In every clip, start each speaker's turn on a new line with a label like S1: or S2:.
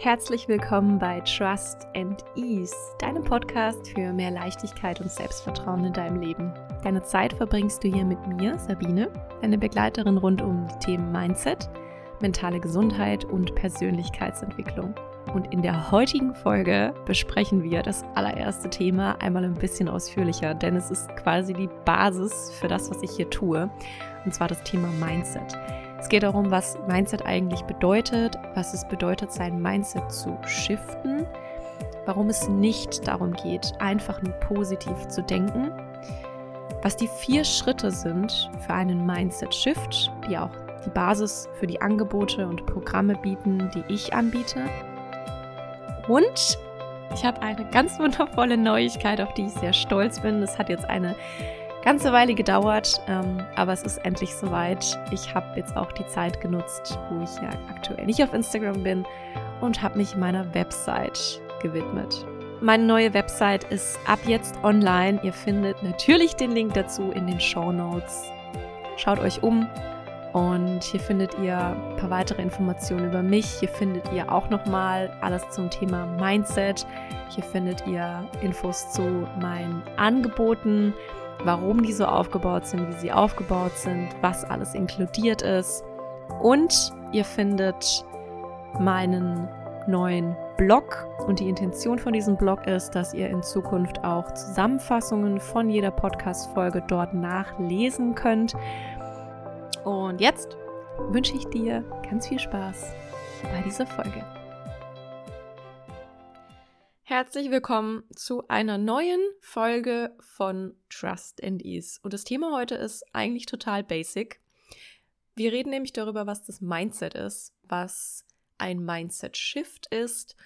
S1: Herzlich willkommen bei Trust and Ease, deinem Podcast für mehr Leichtigkeit und Selbstvertrauen in deinem Leben. Deine Zeit verbringst du hier mit mir, Sabine, deine Begleiterin rund um die Themen Mindset, mentale Gesundheit und Persönlichkeitsentwicklung. Und in der heutigen Folge besprechen wir das allererste Thema einmal ein bisschen ausführlicher, denn es ist quasi die Basis für das, was ich hier tue, und zwar das Thema Mindset. Es geht darum, was Mindset eigentlich bedeutet, was es bedeutet, sein Mindset zu shiften, warum es nicht darum geht, einfach nur positiv zu denken, was die vier Schritte sind für einen Mindset-Shift, die auch die Basis für die Angebote und Programme bieten, die ich anbiete. Und ich habe eine ganz wundervolle Neuigkeit, auf die ich sehr stolz bin. Das hat jetzt eine ganze Weile gedauert, ähm, aber es ist endlich soweit. Ich habe jetzt auch die Zeit genutzt, wo ich ja aktuell nicht auf Instagram bin und habe mich meiner Website gewidmet. Meine neue Website ist ab jetzt online. Ihr findet natürlich den Link dazu in den Show Notes. Schaut euch um und hier findet ihr ein paar weitere Informationen über mich. Hier findet ihr auch nochmal alles zum Thema Mindset. Hier findet ihr Infos zu meinen Angeboten warum die so aufgebaut sind, wie sie aufgebaut sind, was alles inkludiert ist. Und ihr findet meinen neuen Blog. Und die Intention von diesem Blog ist, dass ihr in Zukunft auch Zusammenfassungen von jeder Podcast-Folge dort nachlesen könnt. Und jetzt wünsche ich dir ganz viel Spaß bei dieser Folge. Herzlich willkommen zu einer neuen Folge von Trust and Ease. Und das Thema heute ist eigentlich total basic. Wir reden nämlich darüber, was das Mindset ist, was ein Mindset-Shift ist,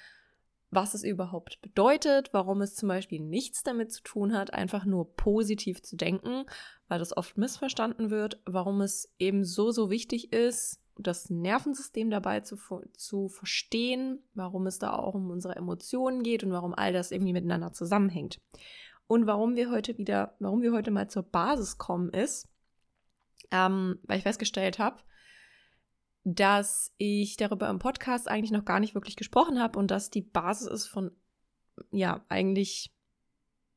S1: was es überhaupt bedeutet, warum es zum Beispiel nichts damit zu tun hat, einfach nur positiv zu denken, weil das oft missverstanden wird, warum es eben so, so wichtig ist, das Nervensystem dabei zu, zu verstehen, warum es da auch um unsere Emotionen geht und warum all das irgendwie miteinander zusammenhängt. Und warum wir heute wieder, warum wir heute mal zur Basis kommen, ist, ähm, weil ich festgestellt habe, dass ich darüber im Podcast eigentlich noch gar nicht wirklich gesprochen habe und dass die Basis ist von, ja, eigentlich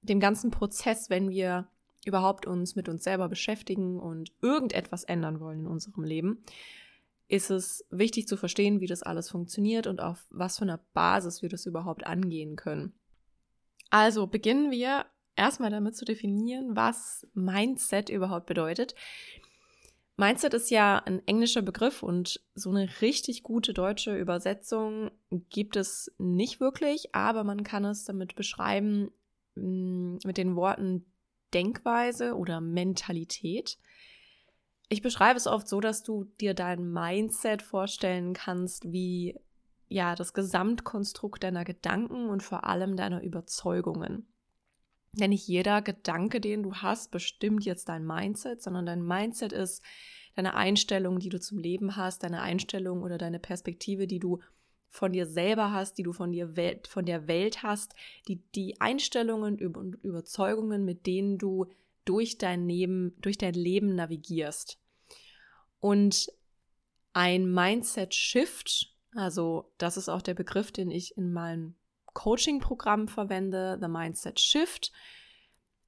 S1: dem ganzen Prozess, wenn wir überhaupt uns mit uns selber beschäftigen und irgendetwas ändern wollen in unserem Leben ist es wichtig zu verstehen, wie das alles funktioniert und auf was für einer Basis wir das überhaupt angehen können. Also beginnen wir erstmal damit zu definieren, was Mindset überhaupt bedeutet. Mindset ist ja ein englischer Begriff und so eine richtig gute deutsche Übersetzung gibt es nicht wirklich, aber man kann es damit beschreiben mm, mit den Worten Denkweise oder Mentalität. Ich beschreibe es oft so, dass du dir dein Mindset vorstellen kannst, wie ja das Gesamtkonstrukt deiner Gedanken und vor allem deiner Überzeugungen. Denn nicht jeder Gedanke, den du hast, bestimmt jetzt dein Mindset, sondern dein Mindset ist deine Einstellung, die du zum Leben hast, deine Einstellung oder deine Perspektive, die du von dir selber hast, die du von, dir Welt, von der Welt hast, die, die Einstellungen und Überzeugungen, mit denen du durch dein Leben, durch dein Leben navigierst. Und ein Mindset-Shift, also das ist auch der Begriff, den ich in meinem Coaching-Programm verwende, The Mindset Shift.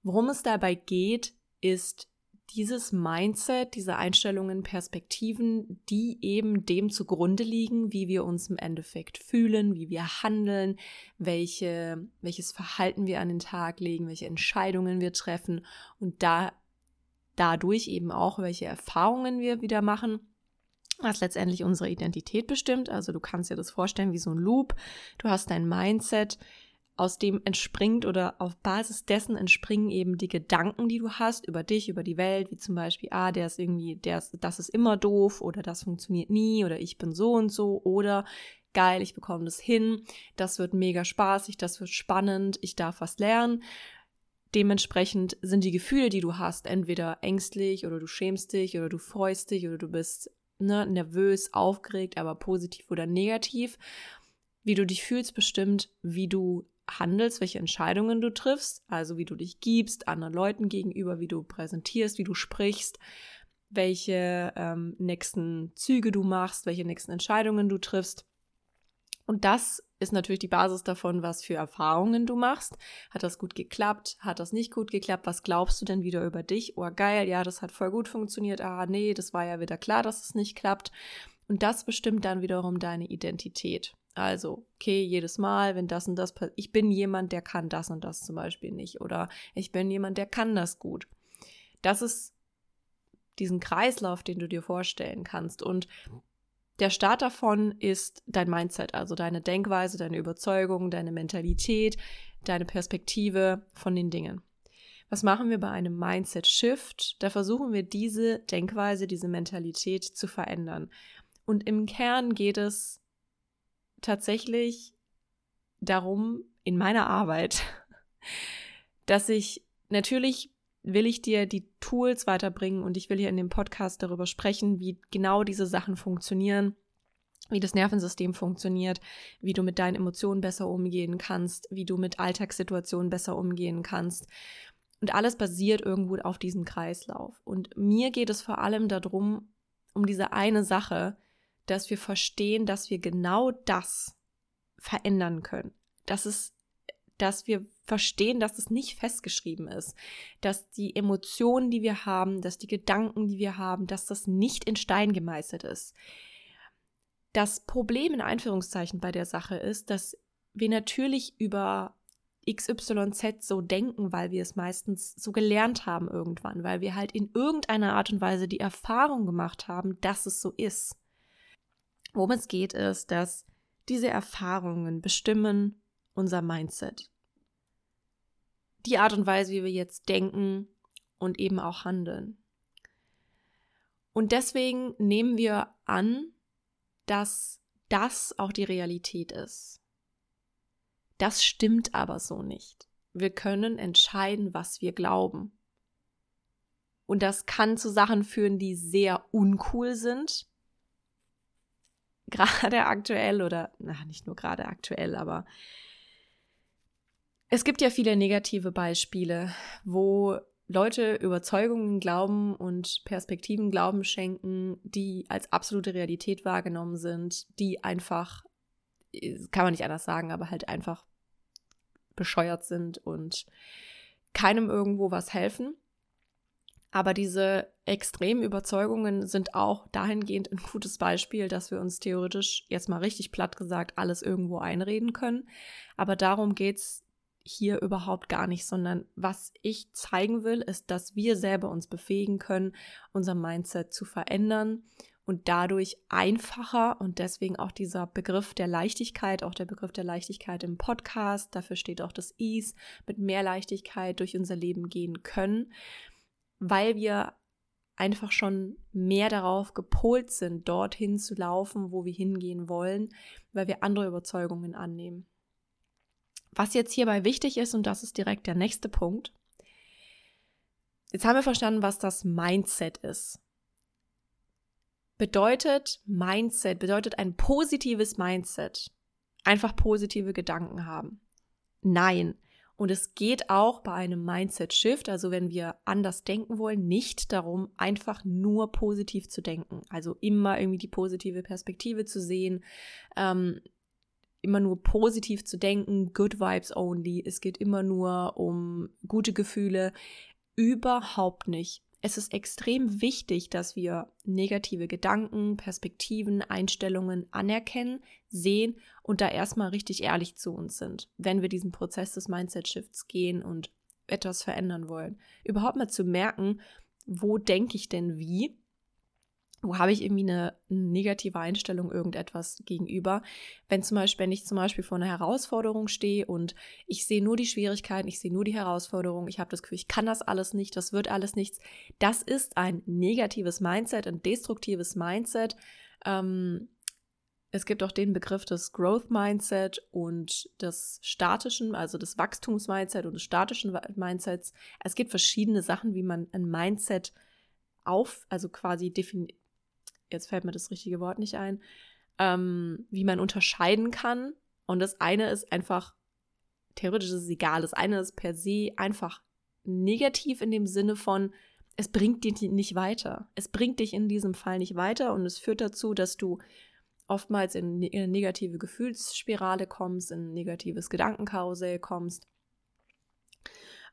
S1: Worum es dabei geht, ist dieses Mindset, diese Einstellungen, Perspektiven, die eben dem zugrunde liegen, wie wir uns im Endeffekt fühlen, wie wir handeln, welche, welches Verhalten wir an den Tag legen, welche Entscheidungen wir treffen und da dadurch eben auch, welche Erfahrungen wir wieder machen was letztendlich unsere Identität bestimmt. Also du kannst dir das vorstellen wie so ein Loop. Du hast dein Mindset, aus dem entspringt oder auf Basis dessen entspringen eben die Gedanken, die du hast über dich, über die Welt, wie zum Beispiel, ah, der ist irgendwie, der ist, das ist immer doof oder das funktioniert nie oder ich bin so und so oder geil, ich bekomme das hin, das wird mega spaßig, das wird spannend, ich darf was lernen. Dementsprechend sind die Gefühle, die du hast, entweder ängstlich oder du schämst dich oder du freust dich oder du bist ne, nervös, aufgeregt, aber positiv oder negativ. Wie du dich fühlst, bestimmt, wie du handelst, welche Entscheidungen du triffst, also wie du dich gibst anderen Leuten gegenüber, wie du präsentierst, wie du sprichst, welche ähm, nächsten Züge du machst, welche nächsten Entscheidungen du triffst. Und das ist natürlich die Basis davon, was für Erfahrungen du machst. Hat das gut geklappt? Hat das nicht gut geklappt? Was glaubst du denn wieder über dich? Oh, geil, ja, das hat voll gut funktioniert. Ah, nee, das war ja wieder klar, dass es nicht klappt. Und das bestimmt dann wiederum deine Identität. Also, okay, jedes Mal, wenn das und das passiert, ich bin jemand, der kann das und das zum Beispiel nicht. Oder ich bin jemand, der kann das gut. Das ist diesen Kreislauf, den du dir vorstellen kannst. Und der Start davon ist dein Mindset, also deine Denkweise, deine Überzeugung, deine Mentalität, deine Perspektive von den Dingen. Was machen wir bei einem Mindset-Shift? Da versuchen wir diese Denkweise, diese Mentalität zu verändern. Und im Kern geht es tatsächlich darum, in meiner Arbeit, dass ich natürlich will ich dir die Tools weiterbringen und ich will hier in dem Podcast darüber sprechen, wie genau diese Sachen funktionieren, wie das Nervensystem funktioniert, wie du mit deinen Emotionen besser umgehen kannst, wie du mit Alltagssituationen besser umgehen kannst. Und alles basiert irgendwo auf diesem Kreislauf. Und mir geht es vor allem darum, um diese eine Sache, dass wir verstehen, dass wir genau das verändern können. Dass es dass wir verstehen, dass es nicht festgeschrieben ist, dass die Emotionen, die wir haben, dass die Gedanken, die wir haben, dass das nicht in Stein gemeißelt ist. Das Problem in Einführungszeichen bei der Sache ist, dass wir natürlich über XYZ so denken, weil wir es meistens so gelernt haben irgendwann, weil wir halt in irgendeiner Art und Weise die Erfahrung gemacht haben, dass es so ist. Worum es geht, ist, dass diese Erfahrungen bestimmen, unser Mindset. Die Art und Weise, wie wir jetzt denken und eben auch handeln. Und deswegen nehmen wir an, dass das auch die Realität ist. Das stimmt aber so nicht. Wir können entscheiden, was wir glauben. Und das kann zu Sachen führen, die sehr uncool sind. Gerade aktuell oder, na, nicht nur gerade aktuell, aber es gibt ja viele negative Beispiele, wo Leute Überzeugungen glauben und Perspektiven Glauben schenken, die als absolute Realität wahrgenommen sind, die einfach, kann man nicht anders sagen, aber halt einfach bescheuert sind und keinem irgendwo was helfen. Aber diese extremen Überzeugungen sind auch dahingehend ein gutes Beispiel, dass wir uns theoretisch jetzt mal richtig platt gesagt alles irgendwo einreden können. Aber darum geht es hier überhaupt gar nicht, sondern was ich zeigen will, ist, dass wir selber uns befähigen können, unser Mindset zu verändern und dadurch einfacher und deswegen auch dieser Begriff der Leichtigkeit, auch der Begriff der Leichtigkeit im Podcast, dafür steht auch das Ease, mit mehr Leichtigkeit durch unser Leben gehen können, weil wir einfach schon mehr darauf gepolt sind, dorthin zu laufen, wo wir hingehen wollen, weil wir andere Überzeugungen annehmen. Was jetzt hierbei wichtig ist, und das ist direkt der nächste Punkt, jetzt haben wir verstanden, was das Mindset ist. Bedeutet Mindset, bedeutet ein positives Mindset. Einfach positive Gedanken haben. Nein. Und es geht auch bei einem Mindset-Shift, also wenn wir anders denken wollen, nicht darum, einfach nur positiv zu denken. Also immer irgendwie die positive Perspektive zu sehen, ähm, immer nur positiv zu denken, good vibes only. Es geht immer nur um gute Gefühle. Überhaupt nicht. Es ist extrem wichtig, dass wir negative Gedanken, Perspektiven, Einstellungen anerkennen, sehen und da erstmal richtig ehrlich zu uns sind, wenn wir diesen Prozess des Mindset-Shifts gehen und etwas verändern wollen. Überhaupt mal zu merken, wo denke ich denn wie wo habe ich irgendwie eine negative Einstellung irgendetwas gegenüber. Wenn zum Beispiel, wenn ich zum Beispiel vor einer Herausforderung stehe und ich sehe nur die Schwierigkeiten, ich sehe nur die Herausforderung, ich habe das Gefühl, ich kann das alles nicht, das wird alles nichts. Das ist ein negatives Mindset, ein destruktives Mindset. Ähm, es gibt auch den Begriff des Growth Mindset und des statischen, also des Wachstums-Mindset und des statischen Mindsets. Es gibt verschiedene Sachen, wie man ein Mindset auf, also quasi definiert jetzt fällt mir das richtige Wort nicht ein, ähm, wie man unterscheiden kann. Und das eine ist einfach, theoretisch ist es egal, das eine ist per se einfach negativ in dem Sinne von, es bringt dich nicht weiter. Es bringt dich in diesem Fall nicht weiter und es führt dazu, dass du oftmals in eine negative Gefühlsspirale kommst, in ein negatives Gedankenkarussell kommst,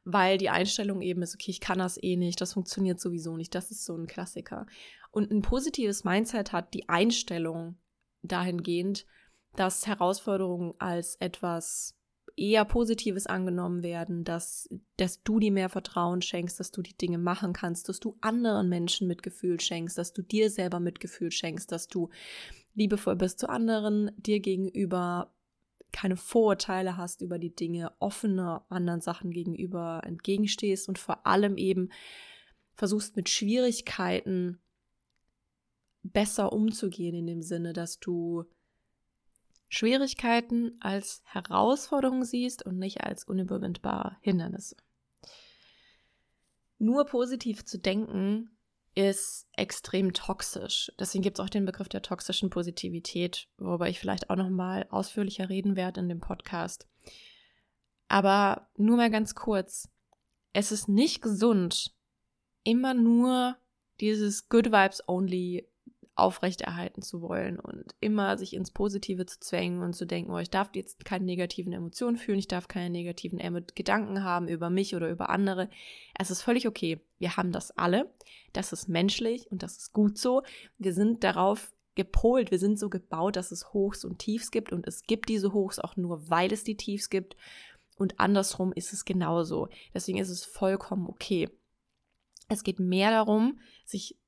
S1: weil die Einstellung eben ist, okay, ich kann das eh nicht, das funktioniert sowieso nicht, das ist so ein Klassiker. Und ein positives Mindset hat die Einstellung dahingehend, dass Herausforderungen als etwas eher Positives angenommen werden, dass, dass du dir mehr Vertrauen schenkst, dass du die Dinge machen kannst, dass du anderen Menschen Mitgefühl schenkst, dass du dir selber Mitgefühl schenkst, dass du liebevoll bist zu anderen, dir gegenüber keine Vorurteile hast über die Dinge, offener anderen Sachen gegenüber entgegenstehst und vor allem eben versuchst mit Schwierigkeiten besser umzugehen in dem Sinne, dass du Schwierigkeiten als Herausforderung siehst und nicht als unüberwindbare Hindernisse. Nur positiv zu denken ist extrem toxisch. Deswegen gibt es auch den Begriff der toxischen Positivität, worüber ich vielleicht auch noch mal ausführlicher reden werde in dem Podcast. Aber nur mal ganz kurz: Es ist nicht gesund, immer nur dieses Good Vibes Only aufrechterhalten zu wollen und immer sich ins Positive zu zwängen und zu denken, oh, ich darf jetzt keine negativen Emotionen fühlen, ich darf keine negativen Gedanken haben über mich oder über andere. Es ist völlig okay. Wir haben das alle. Das ist menschlich und das ist gut so. Wir sind darauf gepolt, wir sind so gebaut, dass es Hochs und Tiefs gibt und es gibt diese Hochs auch nur, weil es die Tiefs gibt und andersrum ist es genauso. Deswegen ist es vollkommen okay. Es geht mehr darum, sich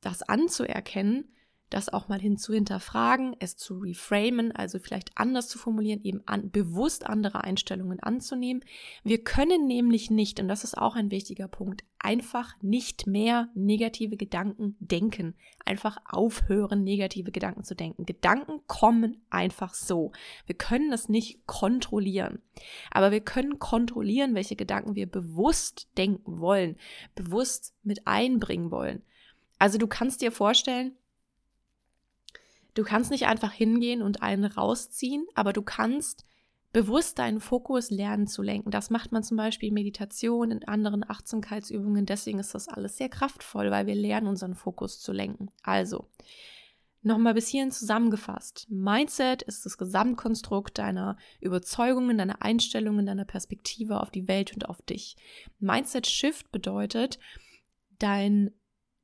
S1: das anzuerkennen, das auch mal hin zu hinterfragen, es zu reframen, also vielleicht anders zu formulieren, eben an, bewusst andere Einstellungen anzunehmen. Wir können nämlich nicht, und das ist auch ein wichtiger Punkt, einfach nicht mehr negative Gedanken denken. Einfach aufhören, negative Gedanken zu denken. Gedanken kommen einfach so. Wir können das nicht kontrollieren. Aber wir können kontrollieren, welche Gedanken wir bewusst denken wollen, bewusst mit einbringen wollen. Also du kannst dir vorstellen, du kannst nicht einfach hingehen und einen rausziehen, aber du kannst bewusst deinen Fokus lernen zu lenken. Das macht man zum Beispiel in Meditation, in anderen Achtsamkeitsübungen. Deswegen ist das alles sehr kraftvoll, weil wir lernen, unseren Fokus zu lenken. Also, nochmal bis hierhin zusammengefasst. Mindset ist das Gesamtkonstrukt deiner Überzeugungen, deiner Einstellungen, deiner Perspektive auf die Welt und auf dich. Mindset Shift bedeutet, dein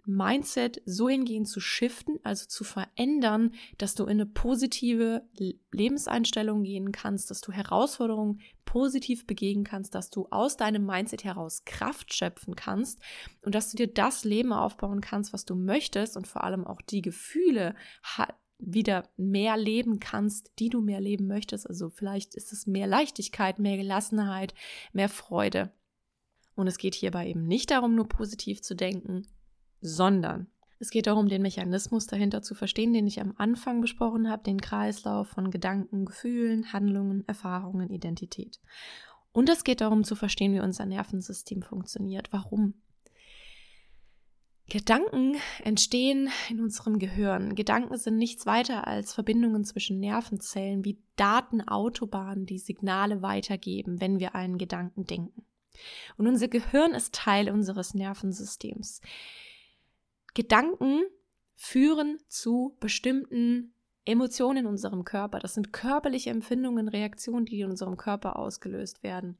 S1: Mindset so hingehend zu shiften, also zu verändern, dass du in eine positive Lebenseinstellung gehen kannst, dass du Herausforderungen positiv begegnen kannst, dass du aus deinem Mindset heraus Kraft schöpfen kannst und dass du dir das Leben aufbauen kannst, was du möchtest und vor allem auch die Gefühle wieder mehr leben kannst, die du mehr leben möchtest. Also vielleicht ist es mehr Leichtigkeit, mehr Gelassenheit, mehr Freude. Und es geht hierbei eben nicht darum, nur positiv zu denken, sondern es geht darum, den Mechanismus dahinter zu verstehen, den ich am Anfang besprochen habe, den Kreislauf von Gedanken, Gefühlen, Handlungen, Erfahrungen, Identität. Und es geht darum zu verstehen, wie unser Nervensystem funktioniert. Warum? Gedanken entstehen in unserem Gehirn. Gedanken sind nichts weiter als Verbindungen zwischen Nervenzellen wie Datenautobahnen, die Signale weitergeben, wenn wir einen Gedanken denken. Und unser Gehirn ist Teil unseres Nervensystems. Gedanken führen zu bestimmten Emotionen in unserem Körper. Das sind körperliche Empfindungen, Reaktionen, die in unserem Körper ausgelöst werden.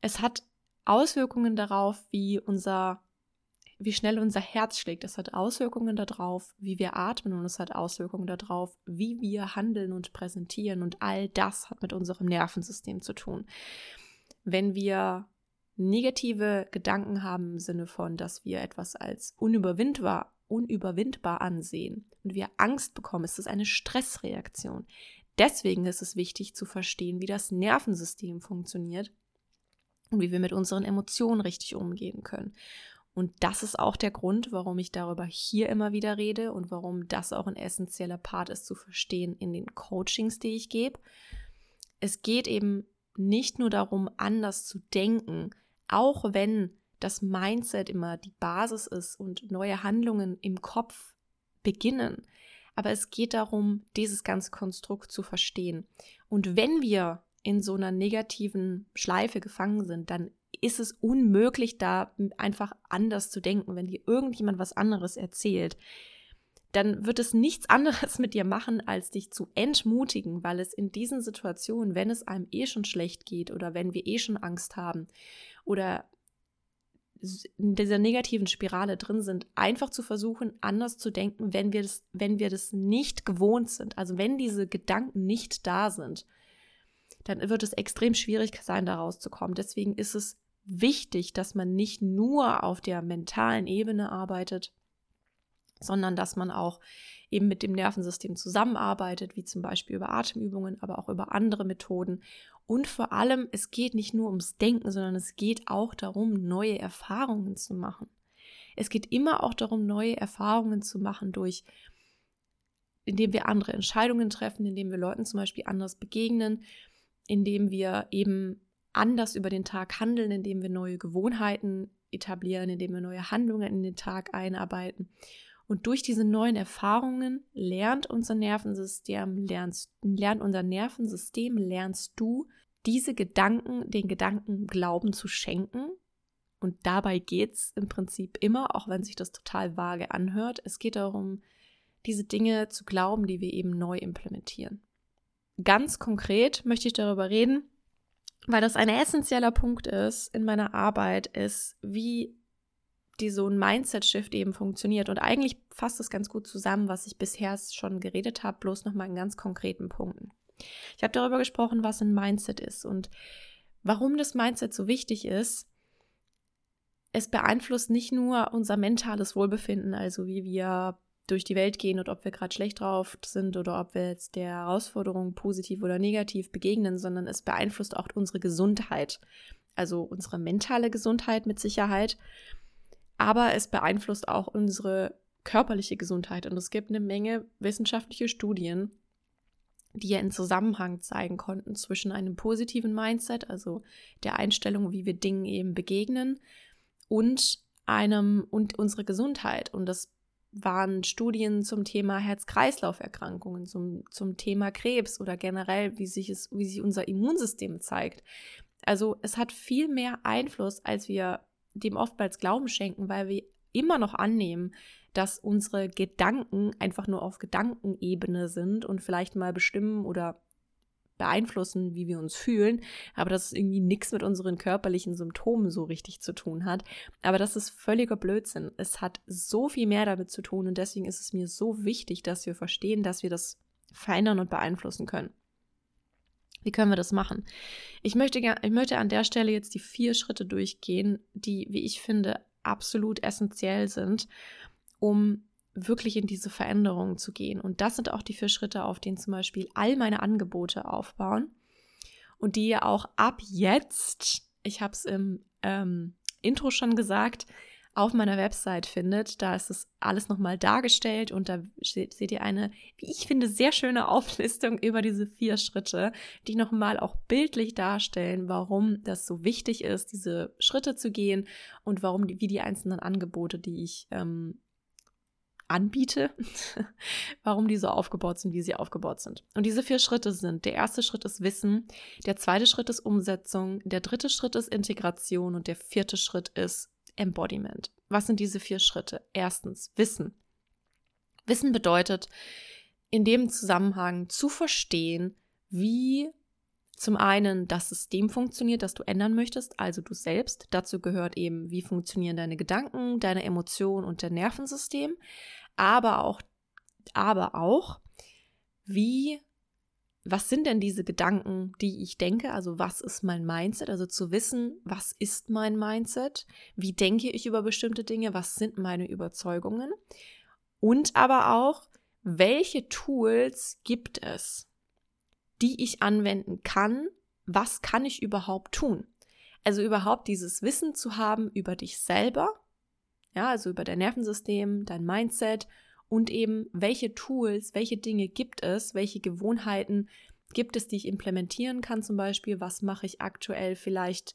S1: Es hat Auswirkungen darauf, wie unser wie schnell unser Herz schlägt. Es hat Auswirkungen darauf, wie wir atmen und es hat Auswirkungen darauf, wie wir handeln und präsentieren und all das hat mit unserem Nervensystem zu tun. Wenn wir negative Gedanken haben im Sinne von, dass wir etwas als unüberwindbar, unüberwindbar ansehen und wir Angst bekommen, ist das eine Stressreaktion. Deswegen ist es wichtig zu verstehen, wie das Nervensystem funktioniert und wie wir mit unseren Emotionen richtig umgehen können. Und das ist auch der Grund, warum ich darüber hier immer wieder rede und warum das auch ein essentieller Part ist zu verstehen in den Coachings, die ich gebe. Es geht eben nicht nur darum, anders zu denken, auch wenn das Mindset immer die Basis ist und neue Handlungen im Kopf beginnen. Aber es geht darum, dieses ganze Konstrukt zu verstehen. Und wenn wir in so einer negativen Schleife gefangen sind, dann ist es unmöglich, da einfach anders zu denken. Wenn dir irgendjemand was anderes erzählt, dann wird es nichts anderes mit dir machen, als dich zu entmutigen, weil es in diesen Situationen, wenn es einem eh schon schlecht geht oder wenn wir eh schon Angst haben oder in dieser negativen Spirale drin sind, einfach zu versuchen, anders zu denken, wenn wir das, wenn wir das nicht gewohnt sind. Also wenn diese Gedanken nicht da sind, dann wird es extrem schwierig sein, da rauszukommen. Deswegen ist es wichtig, dass man nicht nur auf der mentalen Ebene arbeitet, sondern dass man auch eben mit dem Nervensystem zusammenarbeitet, wie zum Beispiel über Atemübungen, aber auch über andere Methoden. Und vor allem, es geht nicht nur ums Denken, sondern es geht auch darum, neue Erfahrungen zu machen. Es geht immer auch darum, neue Erfahrungen zu machen durch, indem wir andere Entscheidungen treffen, indem wir Leuten zum Beispiel anders begegnen, indem wir eben anders über den Tag handeln, indem wir neue Gewohnheiten etablieren, indem wir neue Handlungen in den Tag einarbeiten. Und durch diese neuen Erfahrungen lernt unser Nervensystem, lernst, lernt unser Nervensystem, lernst du, diese Gedanken, den Gedanken Glauben zu schenken. Und dabei geht es im Prinzip immer, auch wenn sich das total vage anhört. Es geht darum, diese Dinge zu glauben, die wir eben neu implementieren. Ganz konkret möchte ich darüber reden, weil das ein essentieller Punkt ist in meiner Arbeit, ist, wie die so ein Mindset-Shift eben funktioniert. Und eigentlich fasst es ganz gut zusammen, was ich bisher schon geredet habe, bloß nochmal in ganz konkreten Punkten. Ich habe darüber gesprochen, was ein Mindset ist und warum das Mindset so wichtig ist. Es beeinflusst nicht nur unser mentales Wohlbefinden, also wie wir durch die Welt gehen und ob wir gerade schlecht drauf sind oder ob wir jetzt der Herausforderung positiv oder negativ begegnen, sondern es beeinflusst auch unsere Gesundheit, also unsere mentale Gesundheit mit Sicherheit aber es beeinflusst auch unsere körperliche Gesundheit. Und es gibt eine Menge wissenschaftliche Studien, die ja einen Zusammenhang zeigen konnten zwischen einem positiven Mindset, also der Einstellung, wie wir Dingen eben begegnen, und einem und unsere Gesundheit. Und das waren Studien zum Thema Herz-Kreislauf-Erkrankungen, zum, zum Thema Krebs oder generell, wie sich, es, wie sich unser Immunsystem zeigt. Also es hat viel mehr Einfluss, als wir dem oftmals Glauben schenken, weil wir immer noch annehmen, dass unsere Gedanken einfach nur auf Gedankenebene sind und vielleicht mal bestimmen oder beeinflussen, wie wir uns fühlen, aber dass es irgendwie nichts mit unseren körperlichen Symptomen so richtig zu tun hat. Aber das ist völliger Blödsinn. Es hat so viel mehr damit zu tun und deswegen ist es mir so wichtig, dass wir verstehen, dass wir das verändern und beeinflussen können. Wie können wir das machen? Ich möchte, ich möchte an der Stelle jetzt die vier Schritte durchgehen, die, wie ich finde, absolut essentiell sind, um wirklich in diese Veränderungen zu gehen. Und das sind auch die vier Schritte, auf denen zum Beispiel all meine Angebote aufbauen und die auch ab jetzt, ich habe es im ähm, Intro schon gesagt, auf meiner Website findet. Da ist es alles nochmal dargestellt und da seht ihr eine, wie ich finde, sehr schöne Auflistung über diese vier Schritte, die nochmal auch bildlich darstellen, warum das so wichtig ist, diese Schritte zu gehen und warum, die, wie die einzelnen Angebote, die ich ähm, anbiete, warum die so aufgebaut sind, wie sie aufgebaut sind. Und diese vier Schritte sind, der erste Schritt ist Wissen, der zweite Schritt ist Umsetzung, der dritte Schritt ist Integration und der vierte Schritt ist Embodiment. Was sind diese vier Schritte? Erstens, Wissen. Wissen bedeutet, in dem Zusammenhang zu verstehen, wie zum einen das System funktioniert, das du ändern möchtest, also du selbst. Dazu gehört eben, wie funktionieren deine Gedanken, deine Emotionen und dein Nervensystem, aber auch, aber auch, wie was sind denn diese Gedanken, die ich denke? Also was ist mein Mindset? Also zu wissen, was ist mein Mindset? Wie denke ich über bestimmte Dinge? Was sind meine Überzeugungen? Und aber auch, welche Tools gibt es, die ich anwenden kann? Was kann ich überhaupt tun? Also überhaupt dieses Wissen zu haben über dich selber, ja, also über dein Nervensystem, dein Mindset und eben, welche Tools, welche Dinge gibt es, welche Gewohnheiten gibt es, die ich implementieren kann zum Beispiel, was mache ich aktuell vielleicht,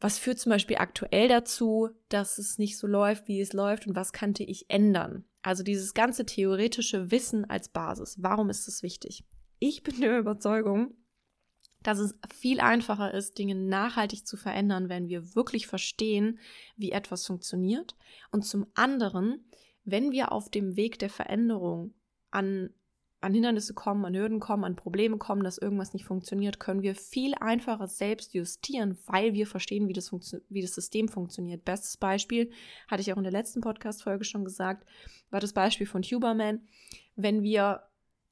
S1: was führt zum Beispiel aktuell dazu, dass es nicht so läuft, wie es läuft und was könnte ich ändern. Also dieses ganze theoretische Wissen als Basis. Warum ist es wichtig? Ich bin der Überzeugung, dass es viel einfacher ist, Dinge nachhaltig zu verändern, wenn wir wirklich verstehen, wie etwas funktioniert. Und zum anderen, wenn wir auf dem Weg der Veränderung an, an Hindernisse kommen, an Hürden kommen, an Probleme kommen, dass irgendwas nicht funktioniert, können wir viel einfacher selbst justieren, weil wir verstehen, wie das, wie das System funktioniert. Bestes Beispiel, hatte ich auch in der letzten Podcast-Folge schon gesagt, war das Beispiel von Huberman. Wenn wir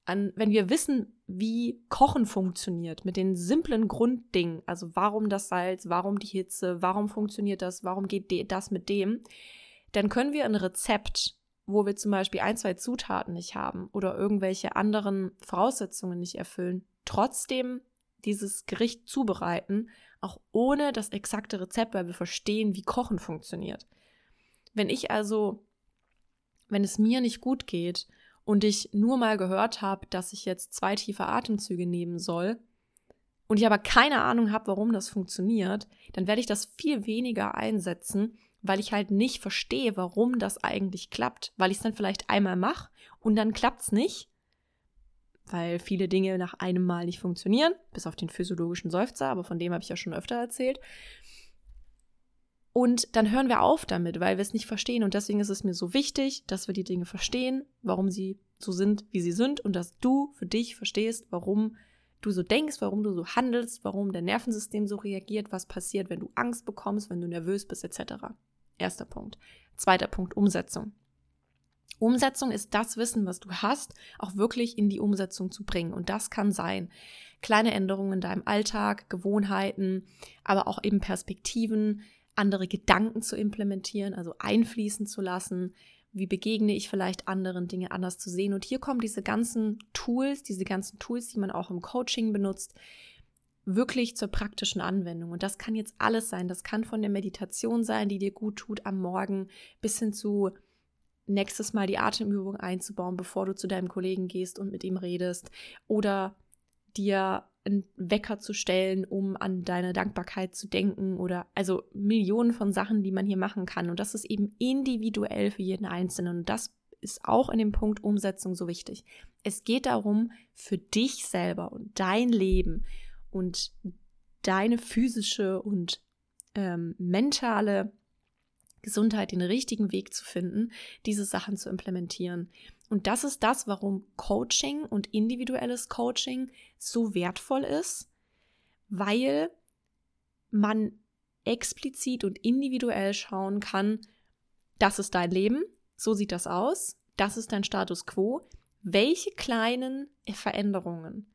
S1: an, wenn wir wissen, wie Kochen funktioniert, mit den simplen Grunddingen, also warum das Salz, warum die Hitze, warum funktioniert das, warum geht das mit dem, dann können wir ein Rezept, wo wir zum Beispiel ein, zwei Zutaten nicht haben oder irgendwelche anderen Voraussetzungen nicht erfüllen, trotzdem dieses Gericht zubereiten, auch ohne das exakte Rezept, weil wir verstehen, wie Kochen funktioniert. Wenn ich also, wenn es mir nicht gut geht und ich nur mal gehört habe, dass ich jetzt zwei tiefe Atemzüge nehmen soll und ich aber keine Ahnung habe, warum das funktioniert, dann werde ich das viel weniger einsetzen, weil ich halt nicht verstehe, warum das eigentlich klappt, weil ich es dann vielleicht einmal mache und dann klappt es nicht, weil viele Dinge nach einem Mal nicht funktionieren, bis auf den physiologischen Seufzer, aber von dem habe ich ja schon öfter erzählt. Und dann hören wir auf damit, weil wir es nicht verstehen. Und deswegen ist es mir so wichtig, dass wir die Dinge verstehen, warum sie so sind, wie sie sind, und dass du für dich verstehst, warum du so denkst, warum du so handelst, warum dein Nervensystem so reagiert, was passiert, wenn du Angst bekommst, wenn du nervös bist, etc. Erster Punkt. Zweiter Punkt, Umsetzung. Umsetzung ist das Wissen, was du hast, auch wirklich in die Umsetzung zu bringen. Und das kann sein kleine Änderungen in deinem Alltag, Gewohnheiten, aber auch eben Perspektiven, andere Gedanken zu implementieren, also einfließen zu lassen. Wie begegne ich vielleicht anderen Dinge anders zu sehen? Und hier kommen diese ganzen Tools, diese ganzen Tools, die man auch im Coaching benutzt, wirklich zur praktischen Anwendung. Und das kann jetzt alles sein. Das kann von der Meditation sein, die dir gut tut am Morgen, bis hin zu nächstes Mal die Atemübung einzubauen, bevor du zu deinem Kollegen gehst und mit ihm redest. Oder dir einen Wecker zu stellen, um an deine Dankbarkeit zu denken oder also Millionen von Sachen, die man hier machen kann. Und das ist eben individuell für jeden Einzelnen. Und das ist auch in dem Punkt Umsetzung so wichtig. Es geht darum, für dich selber und dein Leben und deine physische und ähm, mentale Gesundheit den richtigen Weg zu finden, diese Sachen zu implementieren. Und das ist das, warum Coaching und individuelles Coaching so wertvoll ist, weil man explizit und individuell schauen kann, das ist dein Leben, so sieht das aus, das ist dein Status quo. Welche kleinen Veränderungen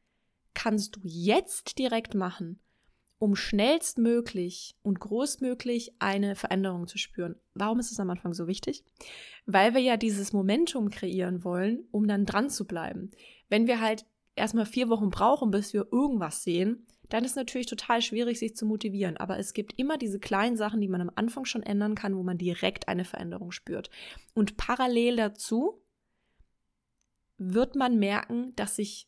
S1: kannst du jetzt direkt machen, um schnellstmöglich und großmöglich eine Veränderung zu spüren. Warum ist es am Anfang so wichtig? Weil wir ja dieses Momentum kreieren wollen, um dann dran zu bleiben. Wenn wir halt erstmal vier Wochen brauchen, bis wir irgendwas sehen, dann ist es natürlich total schwierig, sich zu motivieren. Aber es gibt immer diese kleinen Sachen, die man am Anfang schon ändern kann, wo man direkt eine Veränderung spürt. Und parallel dazu wird man merken, dass sich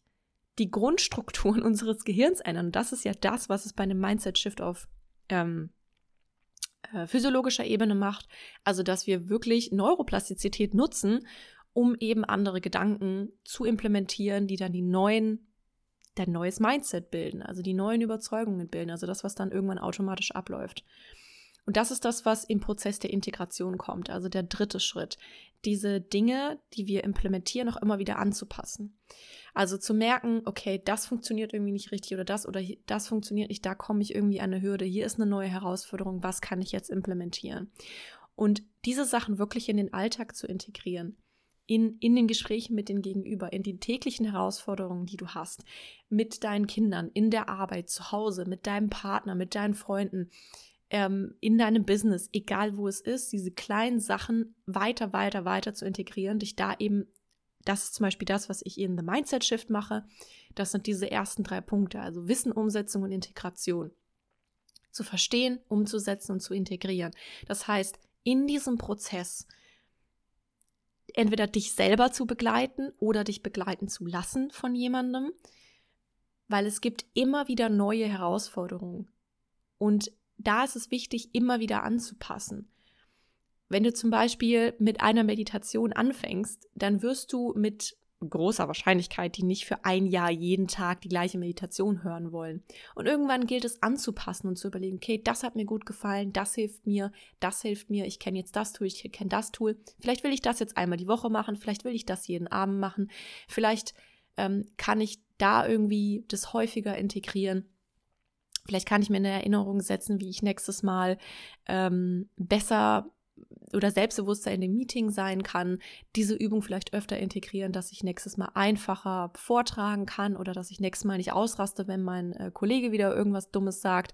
S1: die Grundstrukturen unseres Gehirns ändern. Und das ist ja das, was es bei einem Mindset-Shift auf ähm, äh, physiologischer Ebene macht. Also, dass wir wirklich Neuroplastizität nutzen, um eben andere Gedanken zu implementieren, die dann die neuen, dein neues Mindset bilden, also die neuen Überzeugungen bilden, also das, was dann irgendwann automatisch abläuft. Und das ist das, was im Prozess der Integration kommt, also der dritte Schritt, diese Dinge, die wir implementieren, auch immer wieder anzupassen. Also zu merken, okay, das funktioniert irgendwie nicht richtig oder das oder das funktioniert nicht, da komme ich irgendwie an eine Hürde, hier ist eine neue Herausforderung, was kann ich jetzt implementieren? Und diese Sachen wirklich in den Alltag zu integrieren, in, in den Gesprächen mit den Gegenüber, in die täglichen Herausforderungen, die du hast, mit deinen Kindern, in der Arbeit, zu Hause, mit deinem Partner, mit deinen Freunden, ähm, in deinem Business, egal wo es ist, diese kleinen Sachen weiter, weiter, weiter zu integrieren, dich da eben, das ist zum Beispiel das, was ich in The Mindset Shift mache. Das sind diese ersten drei Punkte, also Wissen, Umsetzung und Integration. Zu verstehen, umzusetzen und zu integrieren. Das heißt, in diesem Prozess entweder dich selber zu begleiten oder dich begleiten zu lassen von jemandem, weil es gibt immer wieder neue Herausforderungen. Und da ist es wichtig, immer wieder anzupassen. Wenn du zum Beispiel mit einer Meditation anfängst, dann wirst du mit großer Wahrscheinlichkeit, die nicht für ein Jahr jeden Tag die gleiche Meditation hören wollen. Und irgendwann gilt es anzupassen und zu überlegen, okay, das hat mir gut gefallen, das hilft mir, das hilft mir, ich kenne jetzt das Tool, ich kenne das Tool. Vielleicht will ich das jetzt einmal die Woche machen, vielleicht will ich das jeden Abend machen, vielleicht ähm, kann ich da irgendwie das häufiger integrieren. Vielleicht kann ich mir eine Erinnerung setzen, wie ich nächstes Mal ähm, besser oder selbstbewusster in dem Meeting sein kann, diese Übung vielleicht öfter integrieren, dass ich nächstes Mal einfacher vortragen kann oder dass ich nächstes Mal nicht ausraste, wenn mein äh, Kollege wieder irgendwas Dummes sagt.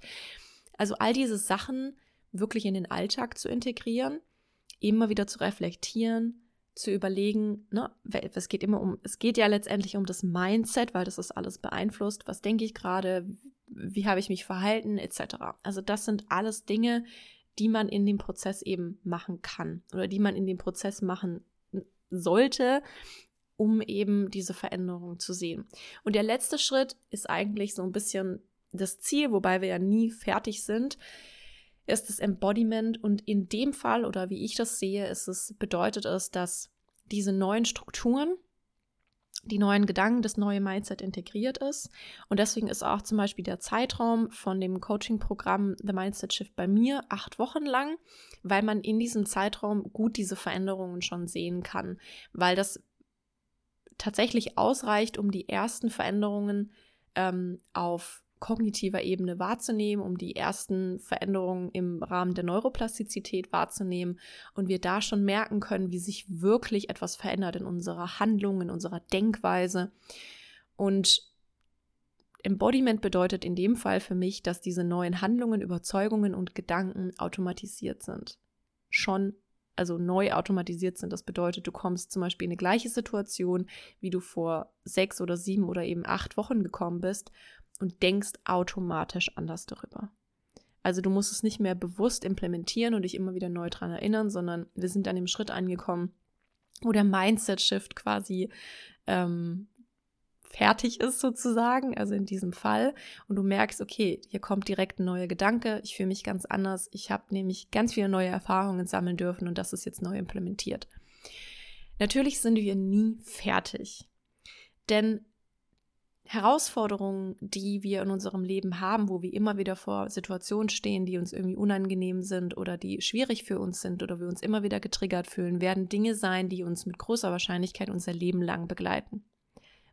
S1: Also all diese Sachen wirklich in den Alltag zu integrieren, immer wieder zu reflektieren, zu überlegen, ne, es geht immer um, es geht ja letztendlich um das Mindset, weil das ist alles beeinflusst. Was denke ich gerade? Wie habe ich mich verhalten, etc. Also das sind alles Dinge, die man in dem Prozess eben machen kann oder die man in dem Prozess machen sollte, um eben diese Veränderung zu sehen. Und der letzte Schritt ist eigentlich so ein bisschen das Ziel, wobei wir ja nie fertig sind, ist das Embodiment. Und in dem Fall, oder wie ich das sehe, ist es, bedeutet es, dass diese neuen Strukturen, die neuen Gedanken, das neue Mindset integriert ist. Und deswegen ist auch zum Beispiel der Zeitraum von dem Coaching-Programm The Mindset Shift bei mir acht Wochen lang, weil man in diesem Zeitraum gut diese Veränderungen schon sehen kann, weil das tatsächlich ausreicht, um die ersten Veränderungen ähm, auf kognitiver Ebene wahrzunehmen, um die ersten Veränderungen im Rahmen der Neuroplastizität wahrzunehmen und wir da schon merken können, wie sich wirklich etwas verändert in unserer Handlung, in unserer Denkweise. Und Embodiment bedeutet in dem Fall für mich, dass diese neuen Handlungen, Überzeugungen und Gedanken automatisiert sind. Schon also neu automatisiert sind. Das bedeutet, du kommst zum Beispiel in eine gleiche Situation, wie du vor sechs oder sieben oder eben acht Wochen gekommen bist und denkst automatisch anders darüber. Also du musst es nicht mehr bewusst implementieren und dich immer wieder neu daran erinnern, sondern wir sind an dem Schritt angekommen, wo der Mindset-Shift quasi ähm, fertig ist sozusagen, also in diesem Fall. Und du merkst, okay, hier kommt direkt ein neuer Gedanke, ich fühle mich ganz anders, ich habe nämlich ganz viele neue Erfahrungen sammeln dürfen und das ist jetzt neu implementiert. Natürlich sind wir nie fertig, denn Herausforderungen, die wir in unserem Leben haben, wo wir immer wieder vor Situationen stehen, die uns irgendwie unangenehm sind oder die schwierig für uns sind oder wir uns immer wieder getriggert fühlen, werden Dinge sein, die uns mit großer Wahrscheinlichkeit unser Leben lang begleiten.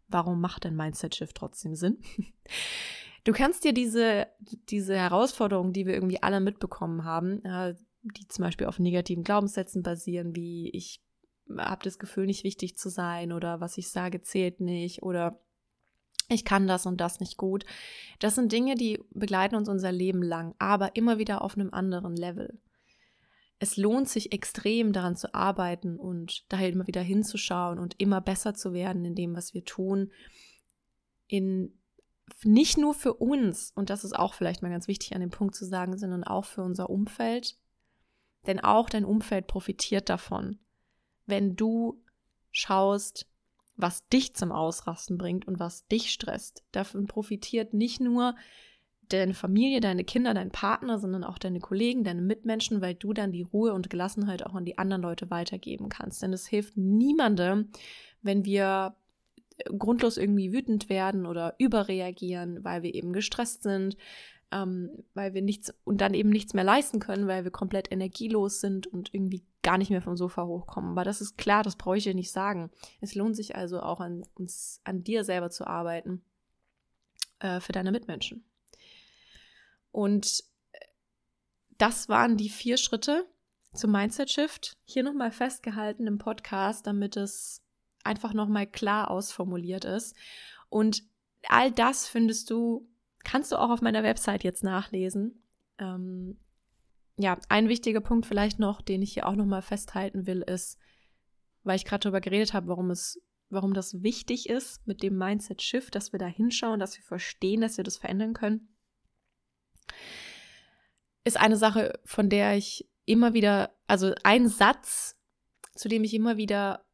S1: Warum macht ein Mindset-Shift trotzdem Sinn? Du kannst dir diese, diese Herausforderungen, die wir irgendwie alle mitbekommen haben, die zum Beispiel auf negativen Glaubenssätzen basieren, wie ich habe das Gefühl, nicht wichtig zu sein oder was ich sage, zählt nicht oder ich kann das und das nicht gut. Das sind Dinge, die begleiten uns unser Leben lang, aber immer wieder auf einem anderen Level. Es lohnt sich extrem daran zu arbeiten und daher immer wieder hinzuschauen und immer besser zu werden in dem, was wir tun. In nicht nur für uns, und das ist auch vielleicht mal ganz wichtig an dem Punkt zu sagen, sondern auch für unser Umfeld. Denn auch dein Umfeld profitiert davon, wenn du schaust, was dich zum Ausrasten bringt und was dich stresst. Davon profitiert nicht nur deine Familie, deine Kinder, dein Partner, sondern auch deine Kollegen, deine Mitmenschen, weil du dann die Ruhe und Gelassenheit auch an die anderen Leute weitergeben kannst. Denn es hilft niemandem, wenn wir grundlos irgendwie wütend werden oder überreagieren, weil wir eben gestresst sind, ähm, weil wir nichts und dann eben nichts mehr leisten können, weil wir komplett energielos sind und irgendwie gar nicht mehr vom Sofa hochkommen. Aber das ist klar, das brauche ich dir nicht sagen. Es lohnt sich also auch an uns, an dir selber zu arbeiten äh, für deine Mitmenschen. Und äh, das waren die vier Schritte zum Mindset Shift. Hier nochmal festgehalten im Podcast, damit es einfach nochmal klar ausformuliert ist. Und all das findest du Kannst du auch auf meiner Website jetzt nachlesen. Ähm, ja, ein wichtiger Punkt vielleicht noch, den ich hier auch nochmal festhalten will, ist, weil ich gerade darüber geredet habe, warum es, warum das wichtig ist mit dem Mindset Shift, dass wir da hinschauen, dass wir verstehen, dass wir das verändern können, ist eine Sache, von der ich immer wieder, also ein Satz, zu dem ich immer wieder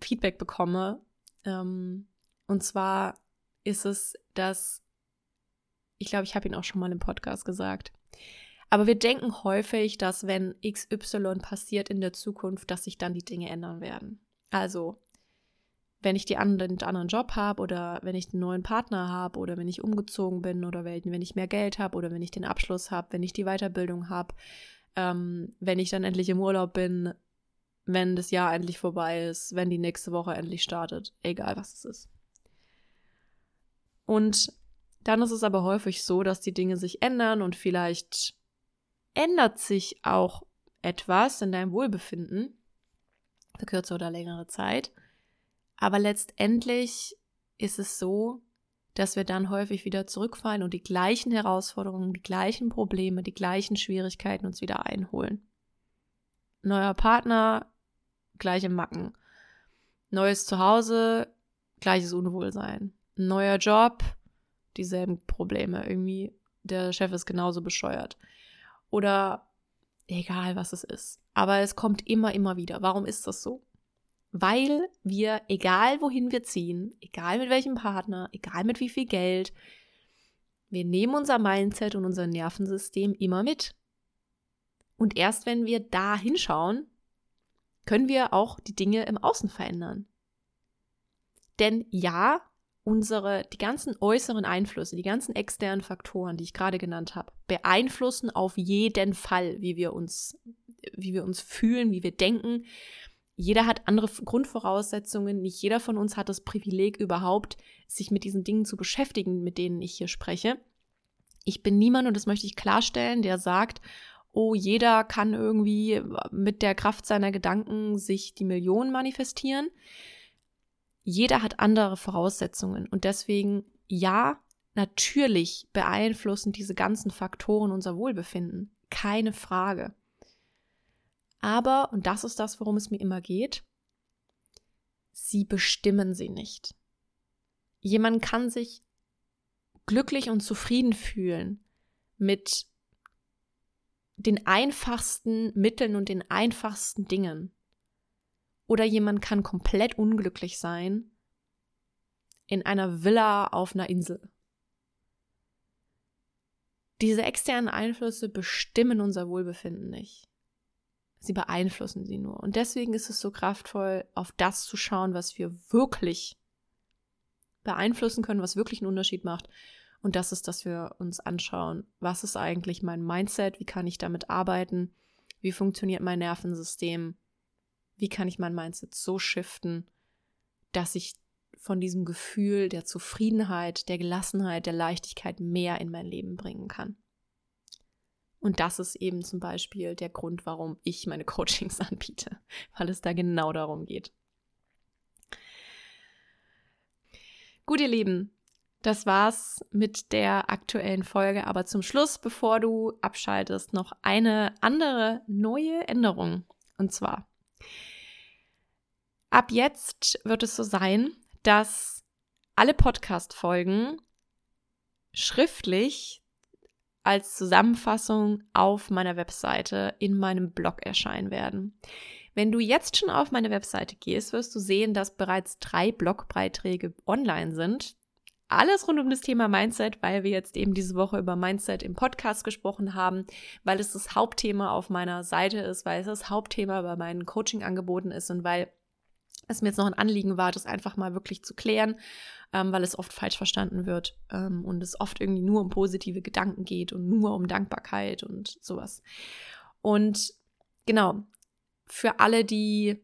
S1: Feedback bekomme, ähm, und zwar ist es, dass ich glaube, ich habe ihn auch schon mal im Podcast gesagt. Aber wir denken häufig, dass wenn XY passiert in der Zukunft, dass sich dann die Dinge ändern werden. Also, wenn ich den anderen Job habe oder wenn ich einen neuen Partner habe oder wenn ich umgezogen bin oder wenn ich mehr Geld habe oder wenn ich den Abschluss habe, wenn ich die Weiterbildung habe, ähm, wenn ich dann endlich im Urlaub bin, wenn das Jahr endlich vorbei ist, wenn die nächste Woche endlich startet, egal was es ist. Und dann ist es aber häufig so, dass die Dinge sich ändern und vielleicht ändert sich auch etwas in deinem Wohlbefinden für kürzere oder längere Zeit. Aber letztendlich ist es so, dass wir dann häufig wieder zurückfallen und die gleichen Herausforderungen, die gleichen Probleme, die gleichen Schwierigkeiten uns wieder einholen. Neuer Partner, gleiche Macken. Neues Zuhause, gleiches Unwohlsein. Neuer Job, dieselben Probleme. Irgendwie, der Chef ist genauso bescheuert. Oder egal, was es ist. Aber es kommt immer, immer wieder. Warum ist das so? weil wir, egal wohin wir ziehen, egal mit welchem Partner, egal mit wie viel Geld, wir nehmen unser Mindset und unser Nervensystem immer mit. Und erst wenn wir da hinschauen, können wir auch die Dinge im Außen verändern. Denn ja, unsere, die ganzen äußeren Einflüsse, die ganzen externen Faktoren, die ich gerade genannt habe, beeinflussen auf jeden Fall, wie wir uns, wie wir uns fühlen, wie wir denken, jeder hat andere Grundvoraussetzungen. Nicht jeder von uns hat das Privileg überhaupt, sich mit diesen Dingen zu beschäftigen, mit denen ich hier spreche. Ich bin niemand, und das möchte ich klarstellen, der sagt, oh, jeder kann irgendwie mit der Kraft seiner Gedanken sich die Millionen manifestieren. Jeder hat andere Voraussetzungen. Und deswegen, ja, natürlich beeinflussen diese ganzen Faktoren unser Wohlbefinden. Keine Frage. Aber, und das ist das, worum es mir immer geht, sie bestimmen sie nicht. Jemand kann sich glücklich und zufrieden fühlen mit den einfachsten Mitteln und den einfachsten Dingen. Oder jemand kann komplett unglücklich sein in einer Villa auf einer Insel. Diese externen Einflüsse bestimmen unser Wohlbefinden nicht. Sie beeinflussen sie nur. Und deswegen ist es so kraftvoll, auf das zu schauen, was wir wirklich beeinflussen können, was wirklich einen Unterschied macht. Und das ist, dass wir uns anschauen, was ist eigentlich mein Mindset, wie kann ich damit arbeiten, wie funktioniert mein Nervensystem, wie kann ich mein Mindset so shiften, dass ich von diesem Gefühl der Zufriedenheit, der Gelassenheit, der Leichtigkeit mehr in mein Leben bringen kann. Und das ist eben zum Beispiel der Grund, warum ich meine Coachings anbiete, weil es da genau darum geht. Gut, ihr Lieben, das war's mit der aktuellen Folge. Aber zum Schluss, bevor du abschaltest, noch eine andere neue Änderung. Und zwar, ab jetzt wird es so sein, dass alle Podcast-Folgen schriftlich als Zusammenfassung auf meiner Webseite in meinem Blog erscheinen werden. Wenn du jetzt schon auf meine Webseite gehst, wirst du sehen, dass bereits drei Blogbeiträge online sind. Alles rund um das Thema Mindset, weil wir jetzt eben diese Woche über Mindset im Podcast gesprochen haben, weil es das Hauptthema auf meiner Seite ist, weil es das Hauptthema bei meinen Coaching-Angeboten ist und weil es mir jetzt noch ein Anliegen war, das einfach mal wirklich zu klären, ähm, weil es oft falsch verstanden wird ähm, und es oft irgendwie nur um positive Gedanken geht und nur um Dankbarkeit und sowas. Und genau, für alle, die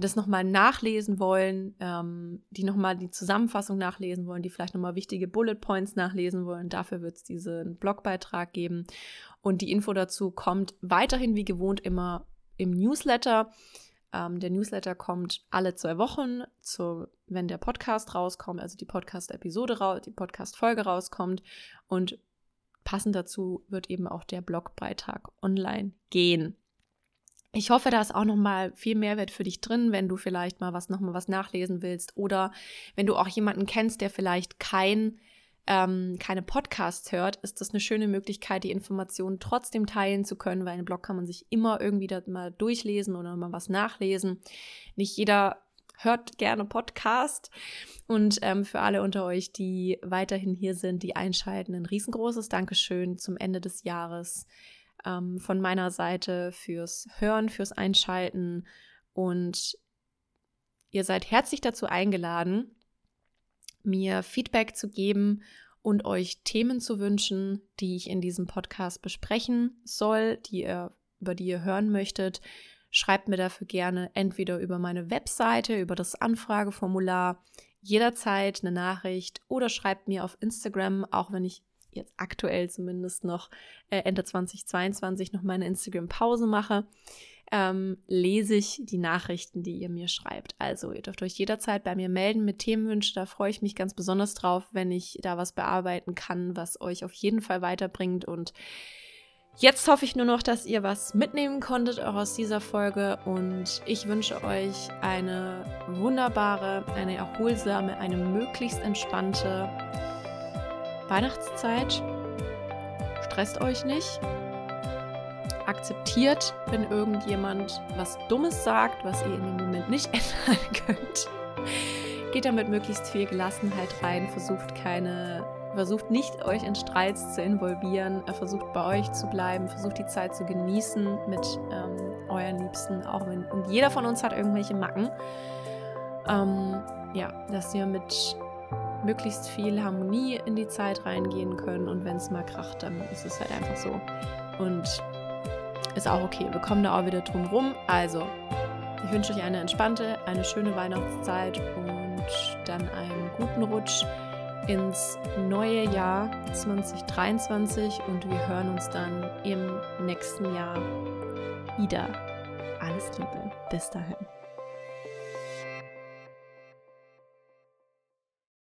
S1: das nochmal nachlesen wollen, ähm, die nochmal die Zusammenfassung nachlesen wollen, die vielleicht nochmal wichtige Bullet Points nachlesen wollen, dafür wird es diesen Blogbeitrag geben. Und die Info dazu kommt weiterhin wie gewohnt immer im Newsletter. Ähm, der Newsletter kommt alle zwei Wochen, zu, wenn der Podcast rauskommt, also die Podcast-Episode, die Podcast-Folge rauskommt. Und passend dazu wird eben auch der Blogbeitrag online gehen. Ich hoffe, da ist auch noch mal viel Mehrwert für dich drin, wenn du vielleicht mal was noch mal was nachlesen willst oder wenn du auch jemanden kennst, der vielleicht kein ähm, keine Podcasts hört, ist das eine schöne Möglichkeit, die Informationen trotzdem teilen zu können, weil einen Blog kann man sich immer irgendwie da mal durchlesen oder mal was nachlesen. Nicht jeder hört gerne Podcast. Und ähm, für alle unter euch, die weiterhin hier sind, die einschalten, ein riesengroßes Dankeschön zum Ende des Jahres ähm, von meiner Seite fürs Hören, fürs Einschalten. Und ihr seid herzlich dazu eingeladen, mir Feedback zu geben und euch Themen zu wünschen, die ich in diesem Podcast besprechen soll, die ihr, über die ihr hören möchtet. Schreibt mir dafür gerne entweder über meine Webseite, über das Anfrageformular, jederzeit eine Nachricht oder schreibt mir auf Instagram, auch wenn ich jetzt aktuell zumindest noch äh, Ende 2022 noch meine Instagram-Pause mache ähm, lese ich die Nachrichten, die ihr mir schreibt. Also ihr dürft euch jederzeit bei mir melden mit Themenwünschen. Da freue ich mich ganz besonders drauf, wenn ich da was bearbeiten kann, was euch auf jeden Fall weiterbringt. Und jetzt hoffe ich nur noch, dass ihr was mitnehmen konntet, auch aus dieser Folge. Und ich wünsche euch eine wunderbare, eine erholsame, eine möglichst entspannte Weihnachtszeit. Stresst euch nicht akzeptiert, wenn irgendjemand was Dummes sagt, was ihr in dem Moment nicht ändern könnt. Geht damit möglichst viel Gelassenheit rein, versucht keine, versucht nicht euch in Streits zu involvieren, versucht bei euch zu bleiben, versucht die Zeit zu genießen mit ähm, euren Liebsten, auch wenn, und jeder von uns hat irgendwelche Macken. Ähm, ja, dass wir mit möglichst viel Harmonie in die Zeit reingehen können und wenn es mal kracht, dann ist es halt einfach so. Und ist auch okay. Wir kommen da auch wieder drum rum. Also, ich wünsche euch eine entspannte, eine schöne Weihnachtszeit und dann einen guten Rutsch ins neue Jahr 2023 und wir hören uns dann im nächsten Jahr wieder. Alles Liebe. Bis dahin.